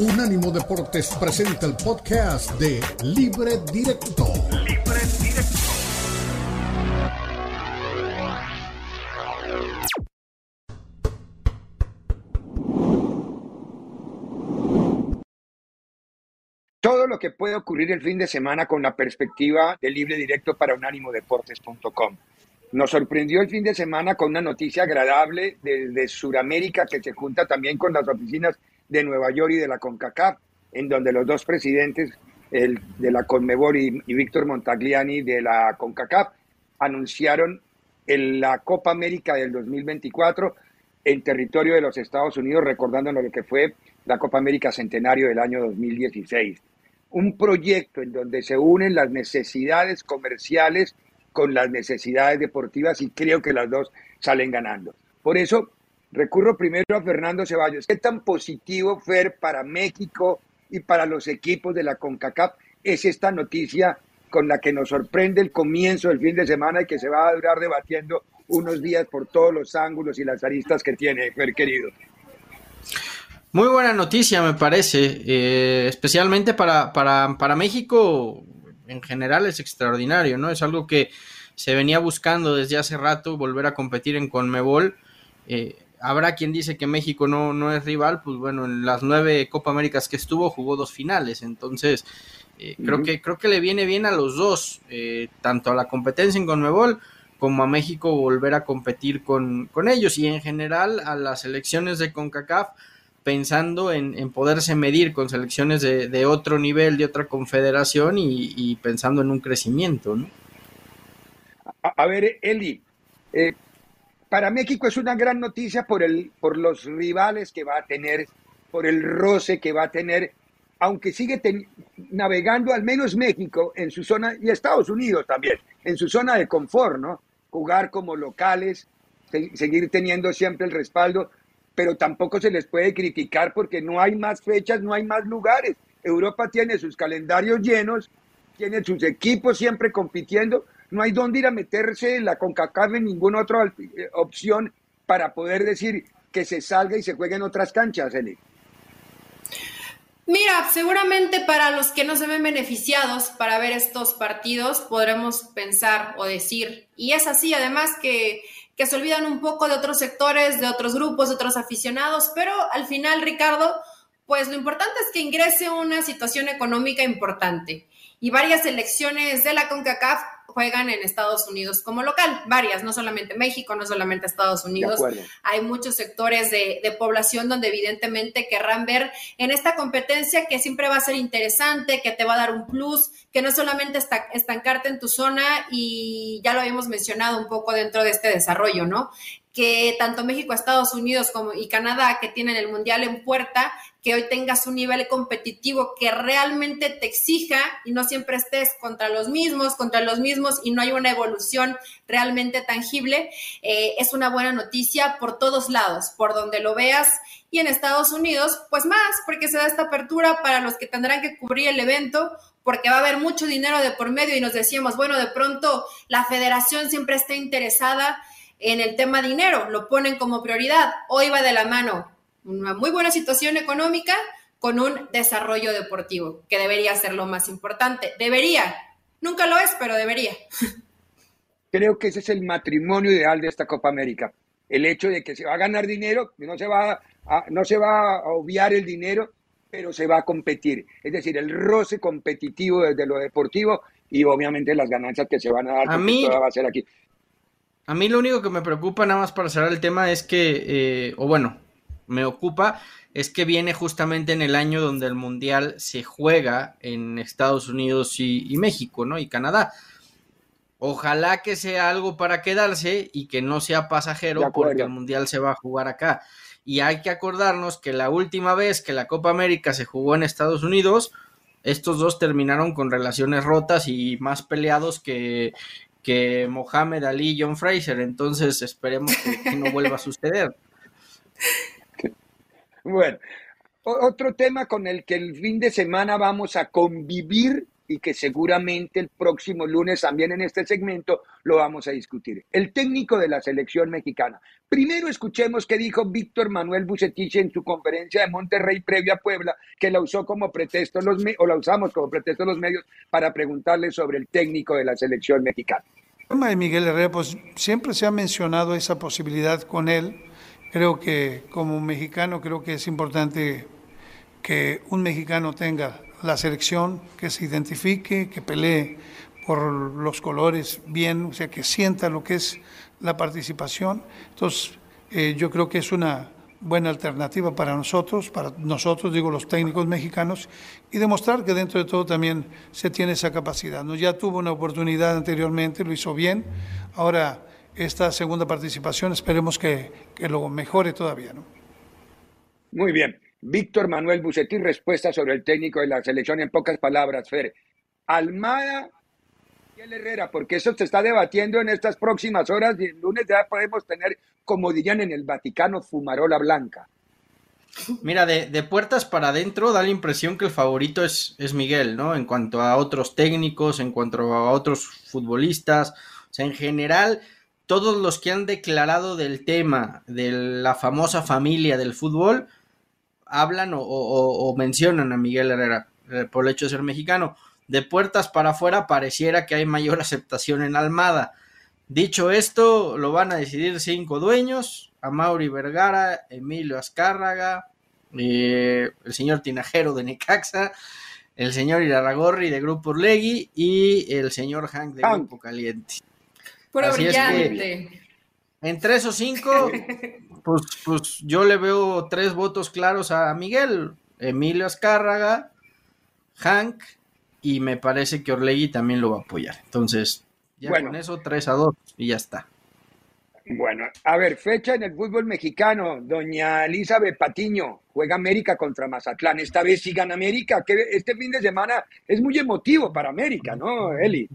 Unánimo Deportes presenta el podcast de Libre Directo. Libre Directo. Todo lo que puede ocurrir el fin de semana con la perspectiva de Libre Directo para unánimodeportes.com. Nos sorprendió el fin de semana con una noticia agradable desde Sudamérica que se junta también con las oficinas de Nueva York y de la CONCACAF, en donde los dos presidentes, el de la CONMEBOL y, Víctor Montagliani de la CONCACAF, anunciaron en la Copa América del 2024 en territorio de los Estados Unidos, recordándonos lo que fue la Copa América Centenario del año 2016. Un proyecto en donde se unen las necesidades comerciales con las necesidades deportivas y creo que las dos salen ganando. Por eso Recurro primero a Fernando Ceballos. ¿Qué tan positivo, Fer, para México y para los equipos de la CONCACAF es esta noticia con la que nos sorprende el comienzo del fin de semana y que se va a durar debatiendo unos días por todos los ángulos y las aristas que tiene, Fer querido? Muy buena noticia, me parece, eh, especialmente para, para, para México en general es extraordinario, ¿no? Es algo que se venía buscando desde hace rato, volver a competir en Conmebol. Eh, habrá quien dice que México no, no es rival, pues bueno, en las nueve Copa Américas que estuvo jugó dos finales, entonces eh, creo, que, creo que le viene bien a los dos, eh, tanto a la competencia en Conmebol como a México volver a competir con, con ellos. Y en general a las selecciones de CONCACAF pensando en, poderse medir con selecciones de, otro nivel, de otra confederación y, pensando en un crecimiento, ¿no? A, ver, Eli, eh, para México es una gran noticia por, el, por los rivales que va a tener, por el roce que va a tener, aunque sigue navegando al menos México en su zona, y Estados Unidos también, en su zona de confort, ¿no? Jugar como locales, seguir teniendo siempre el respaldo, pero tampoco se les puede criticar porque no hay más fechas, no hay más lugares. Europa tiene sus calendarios llenos, tiene sus equipos siempre compitiendo, no hay dónde ir a meterse la CONCACAF en ninguna otra eh, opción para poder decir que se salga y se juegue en otras canchas, Eli. Mira, seguramente para los que no se ven beneficiados para ver estos partidos, podremos pensar o decir, y es así además que, que se olvidan un poco de otros sectores, de otros grupos, de otros aficionados, pero al final, Ricardo, pues lo importante es que ingrese una situación económica importante y varias elecciones de la CONCACAF juegan en Estados Unidos como local, varias, no solamente México, no solamente Estados Unidos. Hay muchos sectores de, población donde evidentemente querrán ver en esta competencia que siempre va a ser interesante, que te va a dar un plus, que no solamente está, estancarte en tu zona y ya lo habíamos mencionado un poco dentro de este desarrollo, ¿no? Que tanto México, Estados Unidos como y Canadá, que tienen el Mundial en puerta, que hoy tengas un nivel competitivo que realmente te exija y no siempre estés contra los mismos, contra los mismos y no hay una evolución realmente tangible, eh, es una buena noticia por todos lados, por donde lo veas. Y en Estados Unidos, pues más, porque se da esta apertura para los que tendrán que cubrir el evento, porque va a haber mucho dinero de por medio y nos decíamos, bueno, de pronto la federación siempre está interesada en el tema dinero, lo ponen como prioridad. Hoy va de la mano una muy buena situación económica con un desarrollo deportivo, que debería ser lo más importante. Debería, nunca lo es, pero debería. Creo que ese es el matrimonio ideal de esta Copa América. El hecho de que se va a ganar dinero, no se va a, no se va a obviar el dinero, pero se va a competir. Es decir, el roce competitivo desde lo deportivo y obviamente las ganancias que se van a dar. A mí, va a ser aquí. A mí lo único que me preocupa, nada más para cerrar el tema, es que, eh, o bueno, me ocupa, es que viene justamente en el año donde el Mundial se juega en Estados Unidos y, México, ¿no? Y Canadá. Ojalá que sea algo para quedarse y que no sea pasajero porque el Mundial se va a jugar acá. Y hay que acordarnos que la última vez que la Copa América se jugó en Estados Unidos, estos dos terminaron con relaciones rotas y más peleados que, que Mohamed Ali y John Fraser. Entonces esperemos que, no vuelva a suceder. Bueno, otro tema con el que el fin de semana vamos a convivir y que seguramente el próximo lunes también en este segmento lo vamos a discutir. El técnico de la selección mexicana. Primero escuchemos qué dijo Víctor Manuel Bucetich en su conferencia de Monterrey previa a Puebla, que la usó como pretexto los o la usamos como pretexto los medios para preguntarle sobre el técnico de la selección mexicana. El tema de Miguel Herrera, pues siempre se ha mencionado esa posibilidad con él. Creo que como mexicano creo que es importante que un mexicano tenga la selección, que se identifique, que pelee por los colores bien, o sea, que sienta lo que es la participación. Entonces, eh, yo creo que es una buena alternativa para nosotros, para nosotros, digo, los técnicos mexicanos, y demostrar que dentro de todo también se tiene esa capacidad. ¿no? Ya tuvo una oportunidad anteriormente, lo hizo bien, ahora esta segunda participación esperemos que, que lo mejore todavía. ¿no? Muy bien. Víctor Manuel Bucetín, respuesta sobre el técnico de la selección en pocas palabras, Fer. Almada y el Herrera, porque eso se está debatiendo en estas próximas horas y el lunes ya podemos tener, como dirían en el Vaticano, fumarola blanca. Mira, de, puertas para adentro da la impresión que el favorito es, es Miguel, ¿no? En cuanto a otros técnicos, en cuanto a otros futbolistas, o sea, en general, todos los que han declarado del tema de la famosa familia del fútbol, hablan o, mencionan a Miguel Herrera eh, por el hecho de ser mexicano. De puertas para afuera pareciera que hay mayor aceptación en Almada. Dicho esto, lo van a decidir cinco dueños, a Mauri Vergara, Emilio Azcárraga, eh, el señor Tinajero de Necaxa, el señor Iraragorri de Grupo Urlegui y el señor Hank de Grupo Caliente. Puro brillante. Entre esos cinco, Pues, pues yo le veo tres votos claros a Miguel, Emilio Azcárraga, Hank, y me parece que Orlegui también lo va a apoyar. Entonces, ya con eso 3 a 2 y ya está. Bueno, a ver, fecha en el fútbol mexicano. Doña Elizabeth Patiño juega América contra Mazatlán. Esta vez sí gana América. Que este fin de semana es muy emotivo para América, ¿no, Eli?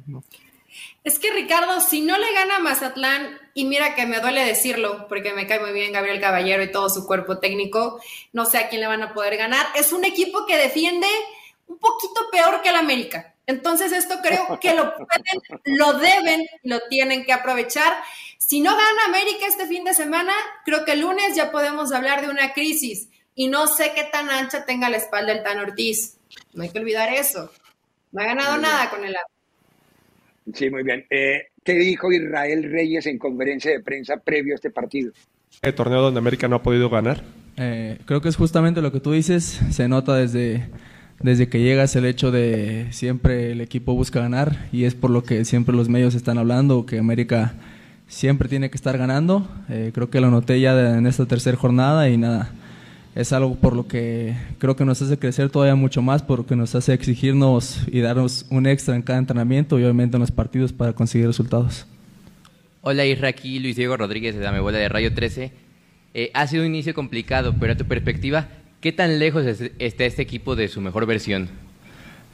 Es que Ricardo, si no le gana a Mazatlán, y mira que me duele decirlo, porque me cae muy bien Gabriel Caballero y todo su cuerpo técnico, no sé a quién le van a poder ganar. Es un equipo que defiende un poquito peor que el América. Entonces esto creo que lo pueden, lo deben, lo tienen que aprovechar. Si no gana América este fin de semana, creo que el lunes ya podemos hablar de una crisis. Y no sé qué tan ancha tenga la espalda el Tan Ortiz. No hay que olvidar eso. No ha ganado nada con el Sí, muy bien. Eh, ¿Qué dijo Israel Reyes en conferencia de prensa previo a este partido? El torneo donde América no ha podido ganar. Eh, creo que es justamente lo que tú dices. Se nota desde, desde que llegas el hecho de siempre el equipo busca ganar y es por lo que siempre los medios están hablando, que América siempre tiene que estar ganando. Eh, creo que lo noté ya en esta tercera jornada y nada es algo por lo que creo que nos hace crecer todavía mucho más, porque nos hace exigirnos y darnos un extra en cada entrenamiento y obviamente en los partidos para conseguir resultados. Hola Isra, aquí Luis Diego Rodríguez de Dame Bola de Rayo 13. Eh, ha sido un inicio complicado, pero a tu perspectiva, ¿qué tan lejos está este equipo de su mejor versión?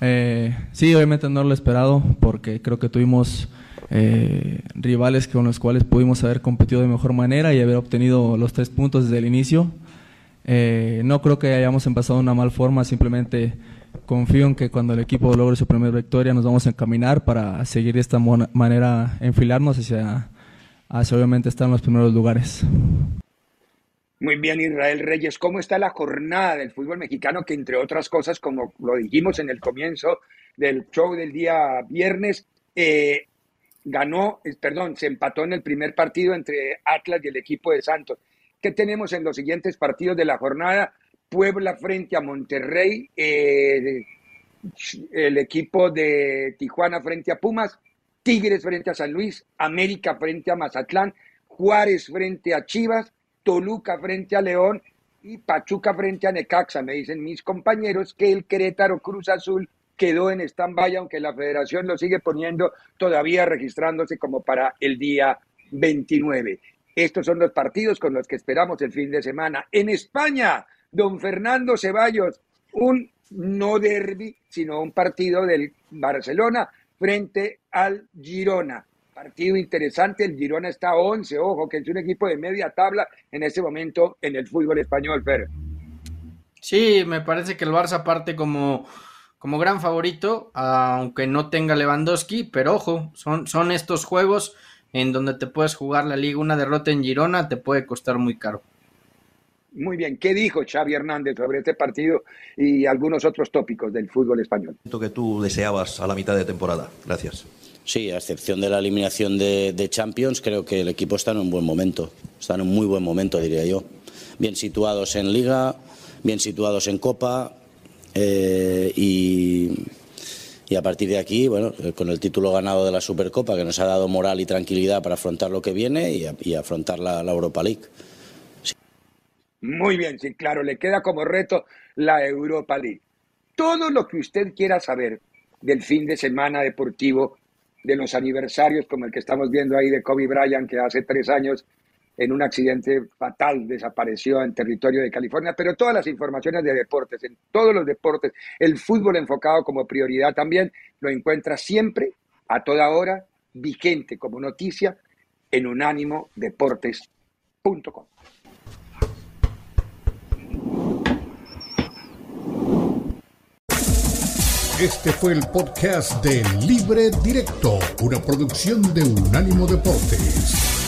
Eh, sí, obviamente no lo he esperado, porque creo que tuvimos eh, rivales con los cuales pudimos haber competido de mejor manera y haber obtenido los tres puntos desde el inicio. Eh, no creo que hayamos empezado de una mal forma, simplemente confío en que cuando el equipo logre su primera victoria nos vamos a encaminar para seguir de esta manera, enfilarnos hacia, hacia obviamente estar en los primeros lugares. Muy bien, Israel Reyes. ¿Cómo está la jornada del fútbol mexicano que, entre otras cosas, como lo dijimos en el comienzo del show del día viernes, eh, ganó, perdón, se empató en el primer partido entre Atlas y el equipo de Santos? ¿Qué tenemos en los siguientes partidos de la jornada? Puebla frente a Monterrey, eh, el equipo de Tijuana frente a Pumas, Tigres frente a San Luis, América frente a Mazatlán, Juárez frente a Chivas, Toluca frente a León y Pachuca frente a Necaxa. Me dicen mis compañeros que el Querétaro Cruz Azul quedó en stand-by, aunque la federación lo sigue poniendo todavía registrándose como para el día 29. Estos son los partidos con los que esperamos el fin de semana. En España, don Fernando Ceballos, un no derby, sino un partido del Barcelona frente al Girona. Partido interesante, el Girona está a 11, ojo, que es un equipo de media tabla en este momento en el fútbol español, Fer. Sí, me parece que el Barça parte como, como gran favorito, aunque no tenga Lewandowski, pero ojo, son, son estos juegos en donde te puedes jugar la liga. Una derrota en Girona te puede costar muy caro. Muy bien, ¿qué dijo Xavi Hernández sobre este partido y algunos otros tópicos del fútbol español? que tú deseabas a la mitad de temporada. Gracias. Sí, a excepción de la eliminación de, de, Champions, creo que el equipo está en un buen momento. Está en un muy buen momento, diría yo. Bien situados en Liga, bien situados en Copa eh, y, y, a partir de aquí, bueno, con el título ganado de la Supercopa, que nos ha dado moral y tranquilidad para afrontar lo que viene y, afrontar la, Europa League. Muy bien, sí, claro, le queda como reto la Europa League. Todo lo que usted quiera saber del fin de semana deportivo de los aniversarios como el que estamos viendo ahí de Kobe Bryant, que hace tres años en un accidente fatal desapareció en territorio de California, pero todas las informaciones de deportes, en todos los deportes, el fútbol enfocado como prioridad también, lo encuentra siempre, a toda hora, vigente como noticia en unánimodeportes.com. Este fue el podcast de Libre Directo, una producción de Unánimo Deportes.